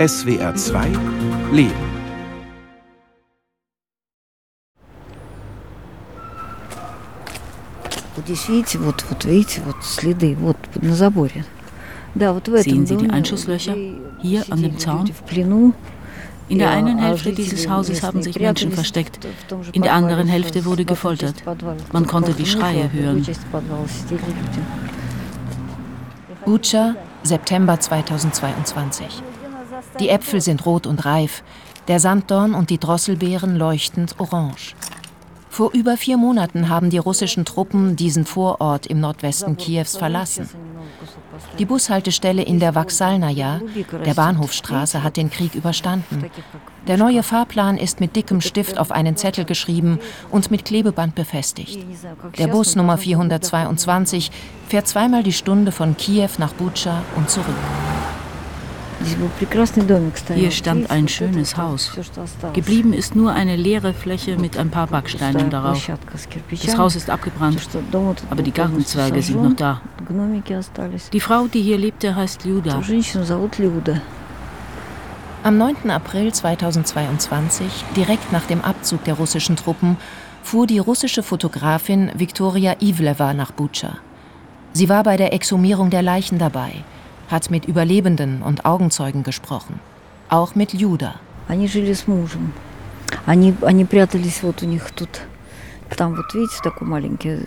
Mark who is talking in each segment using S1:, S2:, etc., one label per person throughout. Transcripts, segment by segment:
S1: SWR 2 Leben.
S2: Sehen Sie die Einschusslöcher? Hier an dem Zaun? In der einen Hälfte dieses Hauses haben sich Menschen versteckt, in der anderen Hälfte wurde gefoltert. Man konnte die Schreie hören.
S3: Bucha, September 2022. Die Äpfel sind rot und reif, der Sanddorn und die Drosselbeeren leuchtend orange. Vor über vier Monaten haben die russischen Truppen diesen Vorort im Nordwesten Kiews verlassen. Die Bushaltestelle in der Vaksalnaja, der Bahnhofstraße, hat den Krieg überstanden. Der neue Fahrplan ist mit dickem Stift auf einen Zettel geschrieben und mit Klebeband befestigt. Der Bus Nummer 422 fährt zweimal die Stunde von Kiew nach Bucha und zurück.
S2: Hier stand ein schönes Haus. Geblieben ist nur eine leere Fläche mit ein paar Backsteinen darauf. Das Haus ist abgebrannt, aber die Gartenzwerge sind noch da. Die Frau, die hier lebte, heißt Luda.
S3: Am 9. April 2022, direkt nach dem Abzug der russischen Truppen, fuhr die russische Fotografin Viktoria Ivleva nach Bucha. Sie war bei der Exhumierung der Leichen dabei – hat mit Überlebenden und Augenzeugen gesprochen. Auch mit Juda.
S2: Там вот видите, такое маленькое,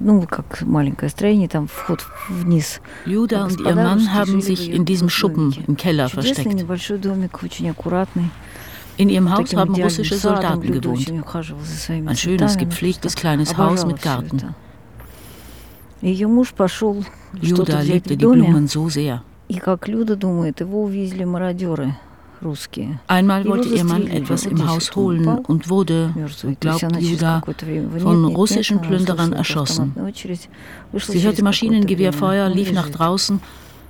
S2: ну как маленькое строение, там вход вниз. Juda und ihr Mann haben sich in diesem Schuppen im Keller versteckt. In ihrem Haus haben russische Soldaten gewohnt. Ein schönes, gepflegtes kleines Haus mit Garten. Juda liebte die Blumen so sehr. Einmal wollte ihr Mann etwas im Haus holen und wurde, glaubt Juda, von russischen Plünderern erschossen. Sie hörte Maschinengewehrfeuer, lief nach draußen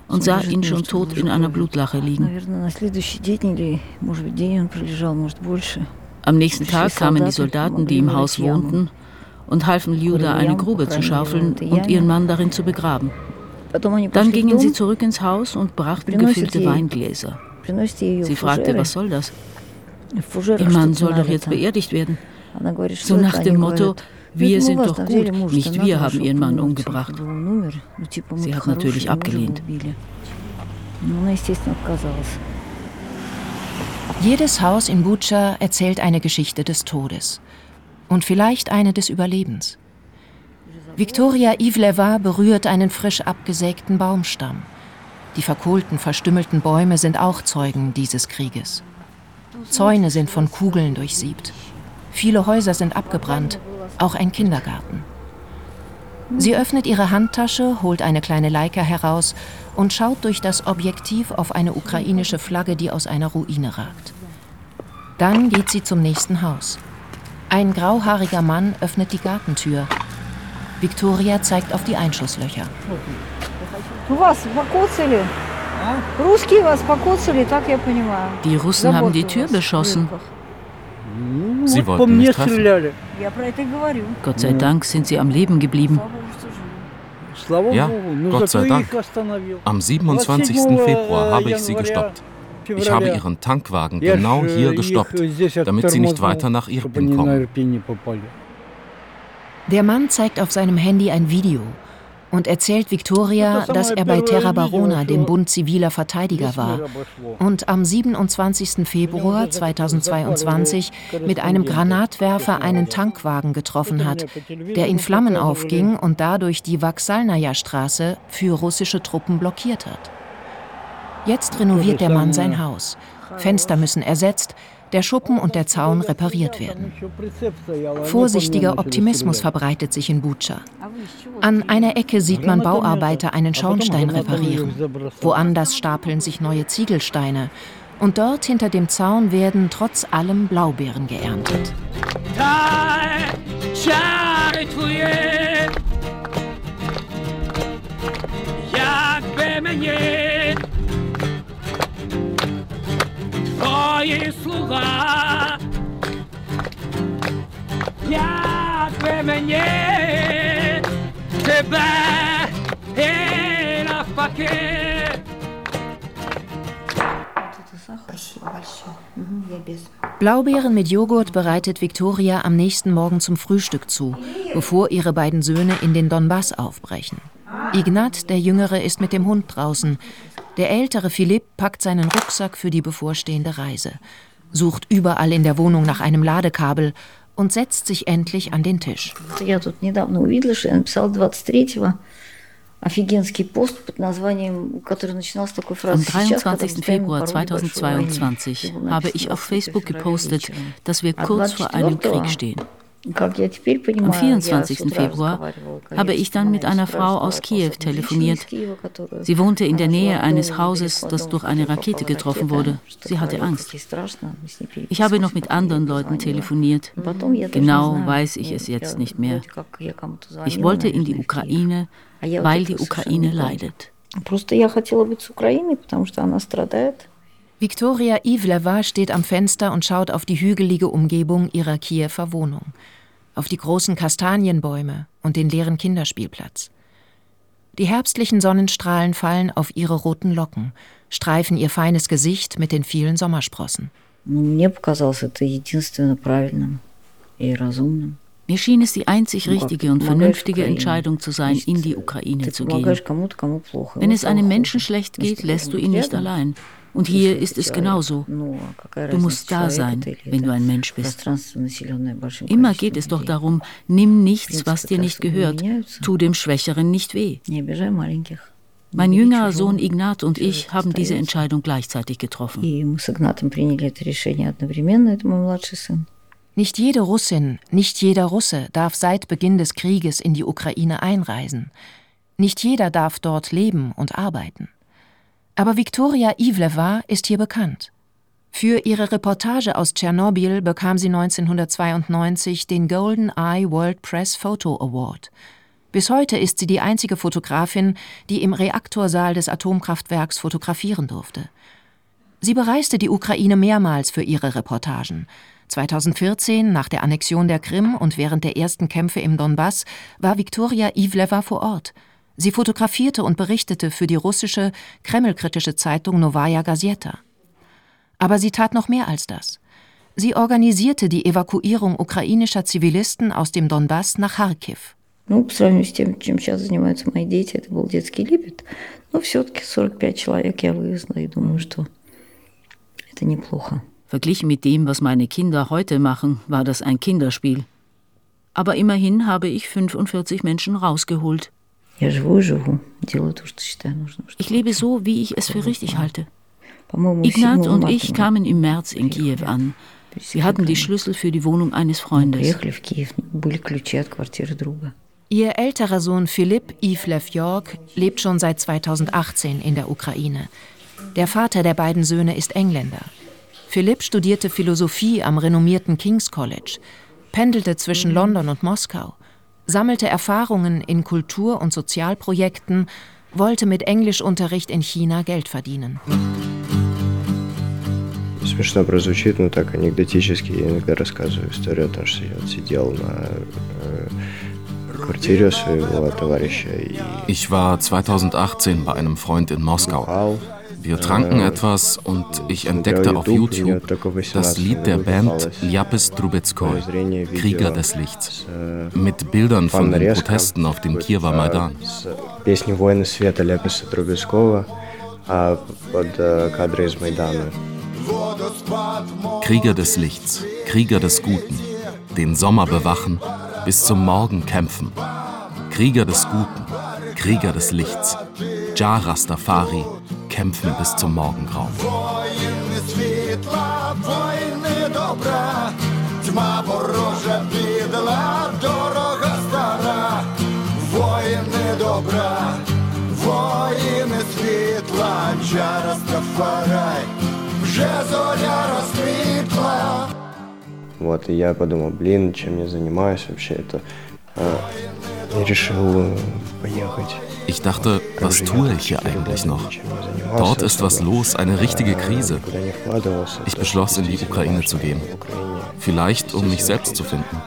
S2: und sah ihn schon tot in einer Blutlache liegen. Am nächsten Tag kamen die Soldaten, die im Haus wohnten, und halfen Liuda eine Grube zu schaufeln und ihren Mann darin zu begraben. Dann gingen sie zurück ins Haus und brachten gefüllte Weingläser. Sie fragte, was soll das? Ihr Mann soll doch jetzt beerdigt werden. So nach dem Motto, wir sind doch gut, nicht wir haben ihren Mann umgebracht. Sie hat natürlich abgelehnt.
S3: Jedes Haus in Bucha erzählt eine Geschichte des Todes und vielleicht eine des Überlebens. Viktoria Ivleva berührt einen frisch abgesägten Baumstamm. Die verkohlten, verstümmelten Bäume sind auch Zeugen dieses Krieges. Zäune sind von Kugeln durchsiebt. Viele Häuser sind abgebrannt, auch ein Kindergarten. Sie öffnet ihre Handtasche, holt eine kleine Leica heraus und schaut durch das Objektiv auf eine ukrainische Flagge, die aus einer Ruine ragt. Dann geht sie zum nächsten Haus. Ein grauhaariger Mann öffnet die Gartentür. Victoria zeigt auf die Einschusslöcher.
S2: Die Russen haben die Tür beschossen.
S4: Sie wollten mich treffen.
S2: Gott sei Dank sind sie am Leben geblieben.
S4: Ja, Gott sei Dank. Am 27. Februar habe ich sie gestoppt. Ich habe ihren Tankwagen genau hier gestoppt, damit sie nicht weiter nach Irpin kommen.
S3: Der Mann zeigt auf seinem Handy ein Video und erzählt Victoria, dass er bei Terra Barona, dem Bund ziviler Verteidiger, war und am 27. Februar 2022 mit einem Granatwerfer einen Tankwagen getroffen hat, der in Flammen aufging und dadurch die Vaksalnaja-Straße für russische Truppen blockiert hat. Jetzt renoviert der Mann sein Haus. Fenster müssen ersetzt, der Schuppen und der Zaun repariert werden. Vorsichtiger Optimismus verbreitet sich in Bucha. An einer Ecke sieht man Bauarbeiter einen Schornstein reparieren. Woanders stapeln sich neue Ziegelsteine. Und dort hinter dem Zaun werden trotz allem Blaubeeren geerntet. Jakby твої слова, якби мені тебе і навпаки. Blaubeeren mit Joghurt bereitet Viktoria am nächsten Morgen zum Frühstück zu, bevor ihre beiden Söhne in den Donbass aufbrechen. Ignat, der Jüngere, ist mit dem Hund draußen. Der ältere Philipp packt seinen Rucksack für die bevorstehende Reise, sucht überall in der Wohnung nach einem Ladekabel und setzt sich endlich an den Tisch.
S2: Am 23. Februar 2022 habe ich auf Facebook gepostet, dass wir kurz vor einem Krieg stehen. Am 24. Februar habe ich dann mit einer Frau aus Kiew telefoniert. Sie wohnte in der Nähe eines Hauses, das durch eine Rakete getroffen wurde. Sie hatte Angst. Ich habe noch mit anderen Leuten telefoniert. Genau weiß ich es jetzt nicht mehr. Ich wollte in die Ukraine, weil die Ukraine leidet.
S3: Viktoria Ivleva steht am Fenster und schaut auf die hügelige Umgebung ihrer Kiewer Wohnung, auf die großen Kastanienbäume und den leeren Kinderspielplatz. Die herbstlichen Sonnenstrahlen fallen auf ihre roten Locken, streifen ihr feines Gesicht mit den vielen Sommersprossen. Mir
S2: schien es die einzig richtige und vernünftige Entscheidung zu sein, in die Ukraine zu gehen. Wenn es einem Menschen schlecht geht, lässt du ihn nicht allein. Und hier ist es genauso. Du musst da sein, wenn du ein Mensch bist. Immer geht es doch darum, nimm nichts, was dir nicht gehört, tu dem Schwächeren nicht weh. Mein jüngerer Sohn Ignat und ich haben diese Entscheidung gleichzeitig getroffen.
S3: Nicht jede Russin, nicht jeder Russe darf seit Beginn des Krieges in die Ukraine einreisen. Nicht jeder darf dort leben und arbeiten. Aber Viktoria Ivleva ist hier bekannt. Für ihre Reportage aus Tschernobyl bekam sie 1992 den Golden Eye World Press Photo Award. Bis heute ist sie die einzige Fotografin, die im Reaktorsaal des Atomkraftwerks fotografieren durfte. Sie bereiste die Ukraine mehrmals für ihre Reportagen. 2014, nach der Annexion der Krim und während der ersten Kämpfe im Donbass, war Viktoria Ivleva vor Ort – Sie fotografierte und berichtete für die russische, kremlkritische Zeitung Novaya Gazeta. Aber sie tat noch mehr als das. Sie organisierte die Evakuierung ukrainischer Zivilisten aus dem Donbass nach Kharkiv. Ну, по сравнению с тем, чем сейчас занимаются мои дети, это был детский Либет. Но все-таки 45 человек я вывезла и думаю, что это неплохо.
S2: Verglichen mit dem, was meine Kinder heute machen, war das ein Kinderspiel. Aber immerhin habe ich 45 Menschen rausgeholt. Ich lebe so, wie ich es für richtig halte. Ignat und ich kamen im März in Kiew an. Wir hatten die Schlüssel für die Wohnung eines Freundes.
S3: Ihr älterer Sohn Philipp Ivlev York lebt schon seit 2018 in der Ukraine. Der Vater der beiden Söhne ist Engländer. Philipp studierte Philosophie am renommierten King's College, pendelte zwischen London und Moskau sammelte Erfahrungen in Kultur- und Sozialprojekten, wollte mit Englischunterricht in China Geld verdienen.
S5: Смешно прозвучит, но так анекдотически я иногда рассказываю историю о том, что я сидел на квартире своего товарища.
S4: Ich war 2018 bei einem Freund in Moskau. Wir tranken etwas und ich entdeckte auf YouTube das Lied der Band Ljapis Trubetskoy, Krieger des Lichts, mit Bildern von den Protesten auf dem Kiewer Maidan. Krieger des Lichts, Krieger des Guten, den Sommer bewachen, bis zum Morgen kämpfen. Krieger des Guten, Krieger des Lichts, Jah Rastafari, kämpfen bis zum Morgengrauen. Тьма ворожа підла, дорога стара, воїни добра, воїни світла, Джара Стафарай, вже зоря розквітла.
S5: Вот, и я подумал, блин, чем я занимаюсь вообще, это... Я решил поехать
S4: Ich dachte, was tue ich hier eigentlich noch? Dort ist was los, eine richtige Krise. Ich beschloss, in die Ukraine zu gehen. Vielleicht, um mich selbst zu finden.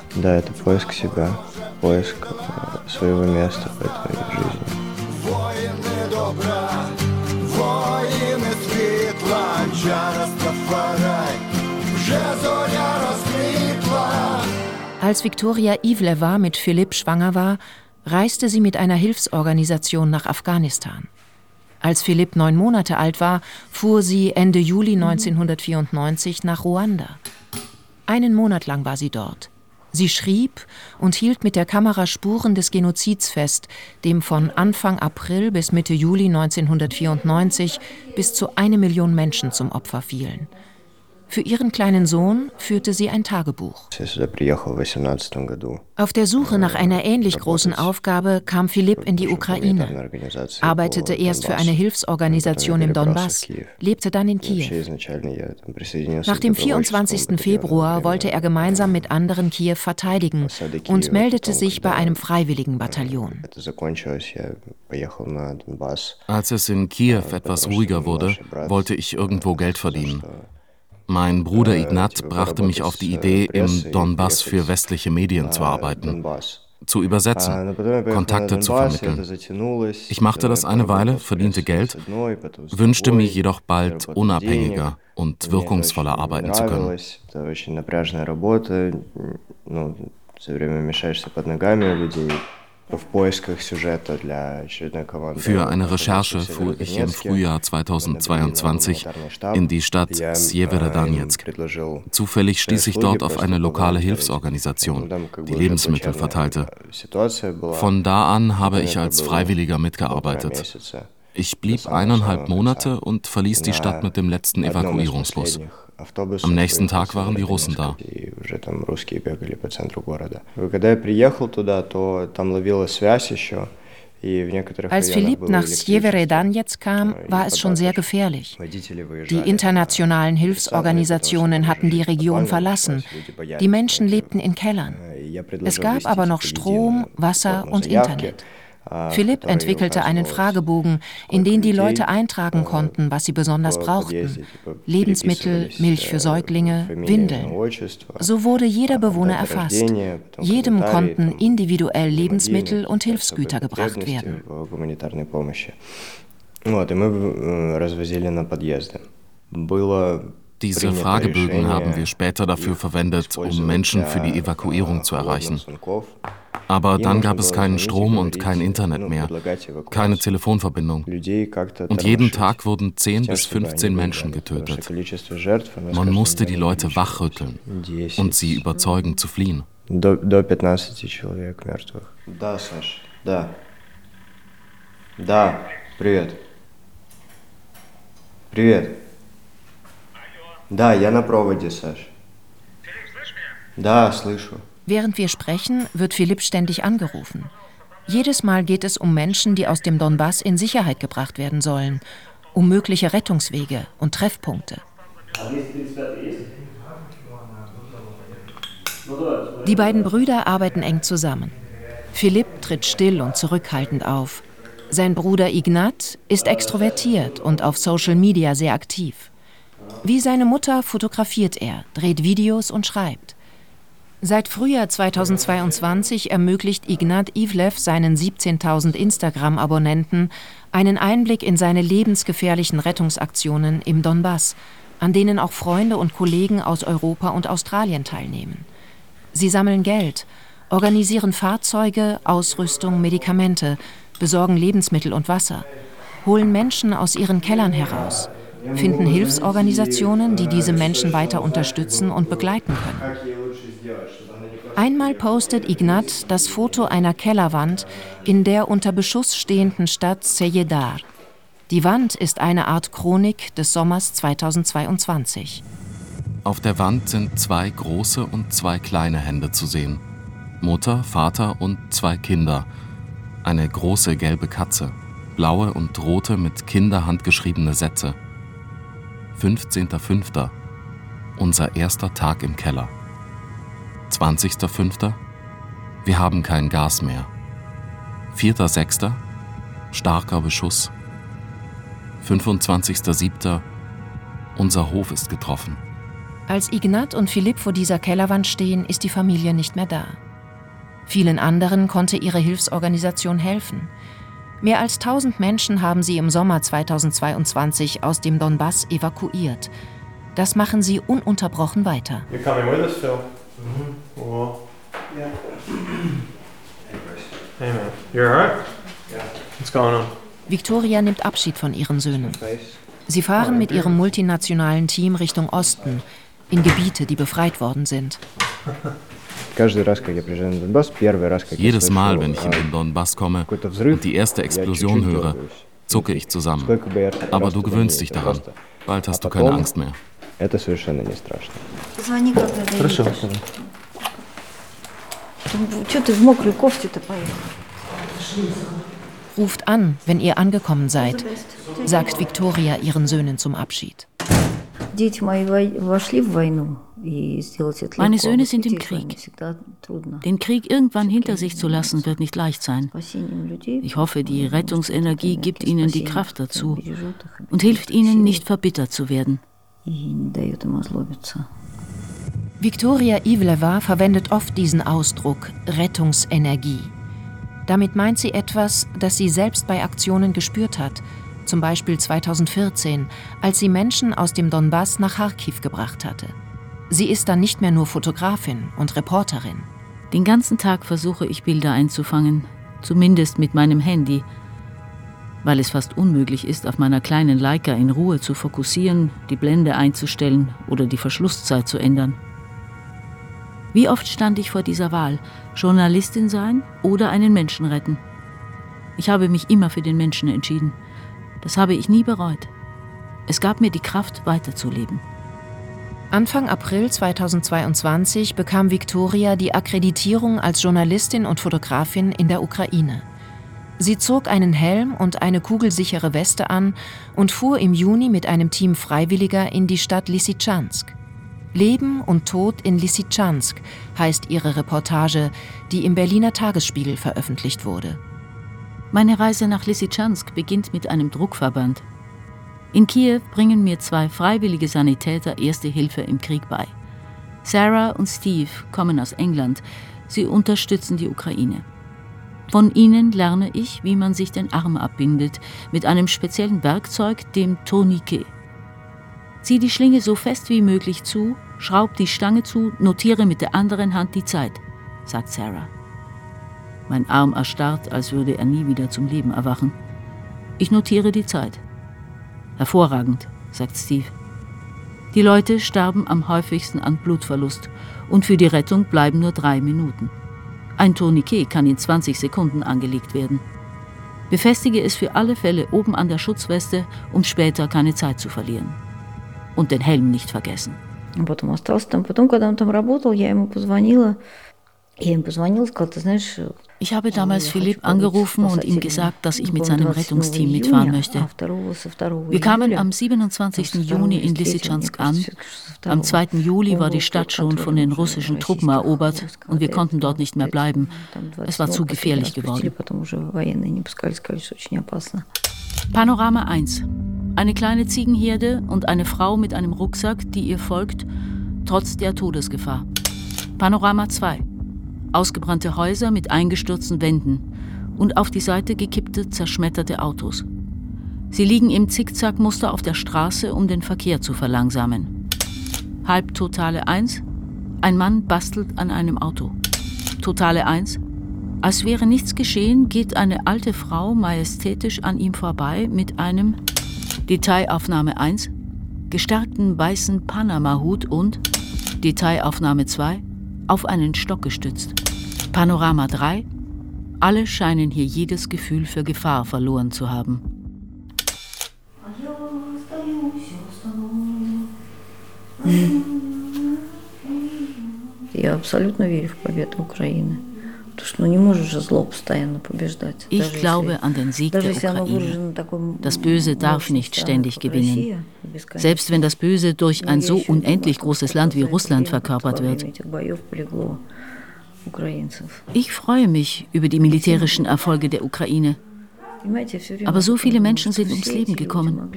S3: Als Viktoria Ivleva mit Philipp schwanger war, reiste sie mit einer Hilfsorganisation nach Afghanistan. Als Philipp neun Monate alt war, fuhr sie Ende Juli 1994 nach Ruanda. Einen Monat lang war sie dort. Sie schrieb und hielt mit der Kamera Spuren des Genozids fest, dem von Anfang April bis Mitte Juli 1994 bis zu eine Million Menschen zum Opfer fielen. Für ihren kleinen Sohn führte sie ein Tagebuch. Auf der Suche nach einer ähnlich großen Aufgabe kam Philipp in die Ukraine, arbeitete erst für eine Hilfsorganisation im Donbass, lebte dann in Kiew. Nach dem 24. Februar wollte er gemeinsam mit anderen Kiew verteidigen und meldete sich bei einem Freiwilligenbataillon.
S4: Als es in Kiew etwas ruhiger wurde, wollte ich irgendwo Geld verdienen. Mein Bruder Ignat brachte mich auf die Idee, im Donbass für westliche Medien zu arbeiten, zu übersetzen, Kontakte zu vermitteln. Ich machte das eine Weile, verdiente Geld, wünschte mir jedoch bald unabhängiger und wirkungsvoller arbeiten zu können. Für eine Recherche fuhr ich im Frühjahr 2022 in die Stadt Sjeverodonetsk. Zufällig stieß ich dort auf eine lokale Hilfsorganisation, die Lebensmittel verteilte. Von da an habe ich als Freiwilliger mitgearbeitet. Ich blieb eineinhalb Monate und verließ die Stadt mit dem letzten Evakuierungsbus. Am nächsten Tag waren die Russen da.
S3: Als Philipp nach Sjeverodonetsk kam, war es schon sehr gefährlich. Die internationalen Hilfsorganisationen hatten die Region verlassen. Die Menschen lebten in Kellern. Es gab aber noch Strom, Wasser und Internet. Philipp entwickelte einen Fragebogen, in den die Leute eintragen konnten, was sie besonders brauchten. Lebensmittel, Milch für Säuglinge, Windeln. So wurde jeder Bewohner erfasst. Jedem konnten individuell Lebensmittel und Hilfsgüter gebracht werden.
S4: Diese Fragebögen haben wir später dafür verwendet, um Menschen für die Evakuierung zu erreichen. Aber dann gab es keinen Strom und kein Internet mehr, keine Telefonverbindung. Und jeden Tag wurden 10 bis 15 Menschen getötet. Man musste die Leute wachrütteln und sie überzeugen zu fliehen.
S5: До 15 человек мертвых. Да, Саш, да. Да, привет. Привет. Да, я на проводе, Саш. Да, слышу.
S3: Während wir sprechen, wird Philipp ständig angerufen. Jedes Mal geht es um Menschen, die aus dem Donbass in Sicherheit gebracht werden sollen, um mögliche Rettungswege und Treffpunkte. Die beiden Brüder arbeiten eng zusammen. Philipp tritt still und zurückhaltend auf. Sein Bruder Ignat ist extrovertiert und auf Social Media sehr aktiv. Wie seine Mutter fotografiert er, dreht Videos und schreibt. Seit Frühjahr 2022 ermöglicht Ignat Ivlev seinen 17.000 Instagram-Abonnenten einen Einblick in seine lebensgefährlichen Rettungsaktionen im Donbass, an denen auch Freunde und Kollegen aus Europa und Australien teilnehmen. Sie sammeln Geld, organisieren Fahrzeuge, Ausrüstung, Medikamente, besorgen Lebensmittel und Wasser, holen Menschen aus ihren Kellern heraus, finden Hilfsorganisationen, die diese Menschen weiter unterstützen und begleiten können. Einmal postet Ignat das Foto einer Kellerwand in der unter Beschuss stehenden Stadt Sejedar. Die Wand ist eine Art Chronik des Sommers 2022.
S4: Auf der Wand sind zwei große und zwei kleine Hände zu sehen. Mutter, Vater und zwei Kinder. Eine große gelbe Katze, blaue und rote mit Kinderhand geschriebene Sätze. 15.05. Unser erster Tag im Keller. 20.05. Wir haben kein Gas mehr. 4.06. Starker Beschuss. 25.07. Unser Hof ist getroffen.
S3: Als Ignat und Philipp vor dieser Kellerwand stehen, ist die Familie nicht mehr da. Vielen anderen konnte ihre Hilfsorganisation helfen. Mehr als 1000 Menschen haben sie im Sommer 2022 aus dem Donbass evakuiert. Das machen sie ununterbrochen weiter.
S6: You're coming with us, Phil? Mhm. Well, yeah. Hey man, you're alright? Yeah. What's going on?
S3: Victoria nimmt Abschied von ihren Söhnen. Sie fahren mit ihrem multinationalen Team Richtung Osten, in Gebiete, die befreit worden sind.
S4: Jedes Mal, wenn ich in den Donbass komme und die erste Explosion höre, zucke ich zusammen. Aber du gewöhnst dich daran. Bald hast du keine Angst mehr.
S6: Хорошо.
S3: Ruft an, wenn ihr angekommen seid, sagt Victoria ihren Söhnen zum Abschied.
S2: Meine Söhne sind im Krieg. Den Krieg irgendwann hinter sich zu lassen, wird nicht leicht sein. Ich hoffe, die Rettungsenergie gibt ihnen die Kraft dazu und hilft ihnen, nicht verbittert zu werden.
S3: Viktoria Ivleva verwendet oft diesen Ausdruck Rettungsenergie. Damit meint sie etwas, das sie selbst bei Aktionen gespürt hat, zum Beispiel 2014, als sie Menschen aus dem Donbass nach Kharkiv gebracht hatte. Sie ist dann nicht mehr nur Fotografin und Reporterin.
S2: Den ganzen Tag versuche ich Bilder einzufangen, zumindest mit meinem Handy, weil es fast unmöglich ist, auf meiner kleinen Leica in Ruhe zu fokussieren, die Blende einzustellen oder die Verschlusszeit zu ändern. Wie oft stand ich vor dieser Wahl, Journalistin sein oder einen Menschen retten? Ich habe mich immer für den Menschen entschieden. Das habe ich nie bereut. Es gab mir die Kraft, weiterzuleben.
S3: Anfang April 2022 bekam Viktoria die Akkreditierung als Journalistin und Fotografin in der Ukraine. Sie zog einen Helm und eine kugelsichere Weste an und fuhr im Juni mit einem Team Freiwilliger in die Stadt Lysychansk. Leben und Tod in Lysychansk heißt ihre Reportage, die im Berliner Tagesspiegel veröffentlicht wurde.
S2: Meine Reise nach Lysychansk beginnt mit einem Druckverband. In Kiew bringen mir zwei freiwillige Sanitäter Erste Hilfe im Krieg bei. Sarah und Steve kommen aus England. Sie unterstützen die Ukraine. Von ihnen lerne ich, wie man sich den Arm abbindet, mit einem speziellen Werkzeug, dem Tourniquet. Zieh die Schlinge so fest wie möglich zu, schraub die Stange zu, notiere mit der anderen Hand die Zeit, sagt Sarah. Mein Arm erstarrt, als würde er nie wieder zum Leben erwachen. Ich notiere die Zeit. Hervorragend, sagt Steve. Die Leute sterben am häufigsten an Blutverlust und für die Rettung bleiben nur drei Minuten. Ein Tourniquet kann in 20 Sekunden angelegt werden. Befestige es für alle Fälle oben an der Schutzweste, um später keine Zeit zu verlieren und den Helm nicht vergessen. Ich habe damals Philipp angerufen und ihm gesagt, dass ich mit seinem Rettungsteam mitfahren möchte. Wir kamen am 27. Juni in Lysychansk an. Am 2. Juli war die Stadt schon von den russischen Truppen erobert und wir konnten dort nicht mehr bleiben. Es war zu gefährlich geworden. Panorama 1. Eine kleine Ziegenherde und eine Frau mit einem Rucksack, die ihr folgt, trotz der Todesgefahr. Panorama 2. Ausgebrannte Häuser mit eingestürzten Wänden und auf die Seite gekippte, zerschmetterte Autos. Sie liegen im Zickzackmuster auf der Straße, um den Verkehr zu verlangsamen. Halbtotale 1. Ein Mann bastelt an einem Auto. Totale 1. Als wäre nichts geschehen, geht eine alte Frau majestätisch an ihm vorbei mit einem Detailaufnahme 1, gestärkten weißen Panama-Hut und Detailaufnahme 2, auf einen Stock gestützt. Panorama 3, alle scheinen hier jedes Gefühl für Gefahr verloren zu haben.
S7: Я абсолютно верю в победу Украины.
S2: Ich glaube an den Sieg der Ukraine. Das Böse darf nicht ständig gewinnen. Selbst wenn das Böse durch ein so unendlich großes Land wie Russland verkörpert wird. Ich freue mich über die militärischen Erfolge der Ukraine. Aber so viele Menschen sind ums Leben gekommen.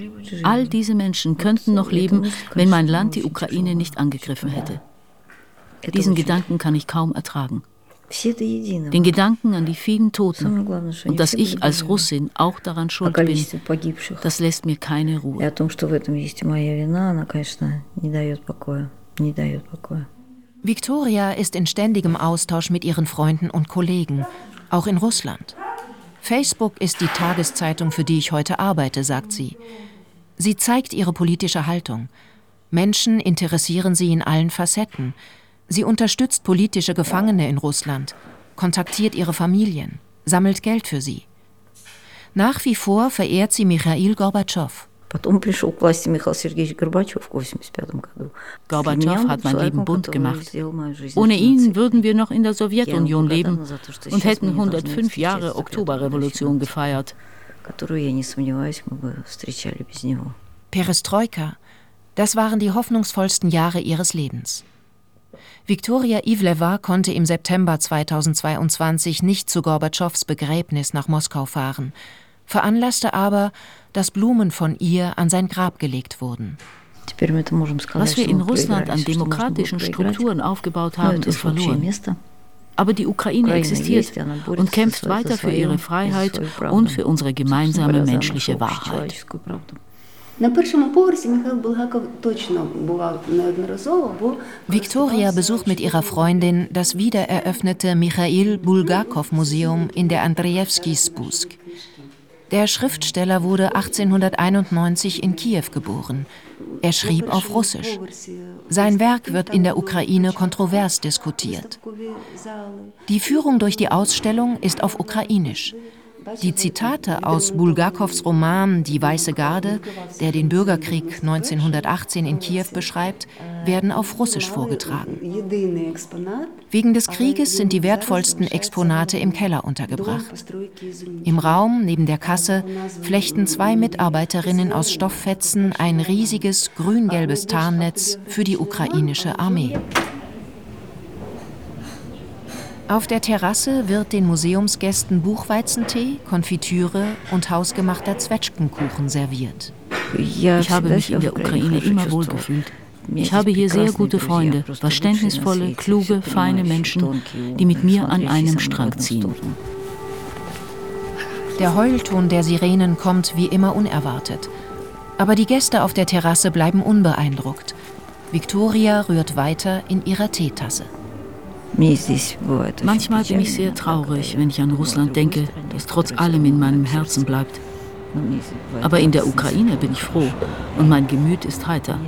S2: All diese Menschen könnten noch leben, wenn mein Land die Ukraine nicht angegriffen hätte. Diesen Gedanken kann ich kaum ertragen. Den Gedanken an die vielen Toten und dass ich als Russin auch daran schuld bin, das lässt mir keine Ruhe.
S3: Victoria ist in ständigem Austausch mit ihren Freunden und Kollegen, auch in Russland. Facebook ist die Tageszeitung, für die ich heute arbeite, sagt sie. Sie zeigt ihre politische Haltung. Menschen interessieren sie in allen Facetten. Sie unterstützt politische Gefangene in Russland, kontaktiert ihre Familien, sammelt Geld für sie. Nach wie vor verehrt sie Michail Gorbatschow.
S2: Gorbatschow hat mein Leben bunt gemacht. Ohne ihn würden wir noch in der Sowjetunion leben und hätten 105 Jahre Oktoberrevolution gefeiert.
S3: Perestroika, das waren die hoffnungsvollsten Jahre ihres Lebens. Viktoria Ivleva konnte im September 2022 nicht zu Gorbatschows Begräbnis nach Moskau fahren, veranlasste aber, dass Blumen von ihr an sein Grab gelegt wurden.
S2: Was wir in Russland an demokratischen Strukturen aufgebaut haben, ist verloren. Aber die Ukraine existiert und kämpft weiter für ihre Freiheit und für unsere gemeinsame menschliche Wahrheit.
S3: Viktoria besucht mit ihrer Freundin das wiedereröffnete Michail Bulgakov Museum in der Andrejewski Spusk. Der Schriftsteller wurde 1891 in Kiew geboren. Er schrieb auf Russisch. Sein Werk wird in der Ukraine kontrovers diskutiert. Die Führung durch die Ausstellung ist auf Ukrainisch. Die Zitate aus Bulgakows Roman Die Weiße Garde, der den Bürgerkrieg 1918 in Kiew beschreibt, werden auf Russisch vorgetragen. Wegen des Krieges sind die wertvollsten Exponate im Keller untergebracht. Im Raum neben der Kasse flechten zwei Mitarbeiterinnen aus Stofffetzen ein riesiges grün-gelbes Tarnnetz für die ukrainische Armee. Auf der Terrasse wird den Museumsgästen Buchweizentee, Konfitüre und hausgemachter Zwetschgenkuchen serviert.
S2: Ich habe mich in der Ukraine immer wohlgefühlt. Ich habe hier sehr gute Freunde, verständnisvolle, kluge, feine Menschen, die mit mir an einem Strang ziehen.
S3: Der Heulton der Sirenen kommt wie immer unerwartet. Aber die Gäste auf der Terrasse bleiben unbeeindruckt. Victoria rührt weiter in ihrer Teetasse.
S2: Manchmal bin ich sehr traurig, wenn ich an Russland denke, das trotz allem in meinem Herzen bleibt. Aber in der Ukraine bin ich froh und mein Gemüt ist heiter.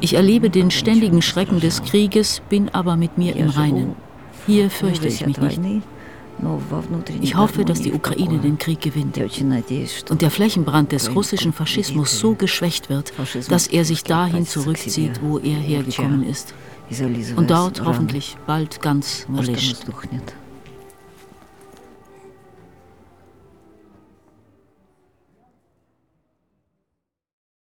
S2: Ich erlebe den ständigen Schrecken des Krieges, bin aber mit mir im Reinen. Hier fürchte ich mich nicht. Ich hoffe, dass die Ukraine den Krieg gewinnt und der Flächenbrand des russischen Faschismus so geschwächt wird, dass er sich dahin zurückzieht, wo er hergekommen ist und dort hoffentlich bald ganz erlischt.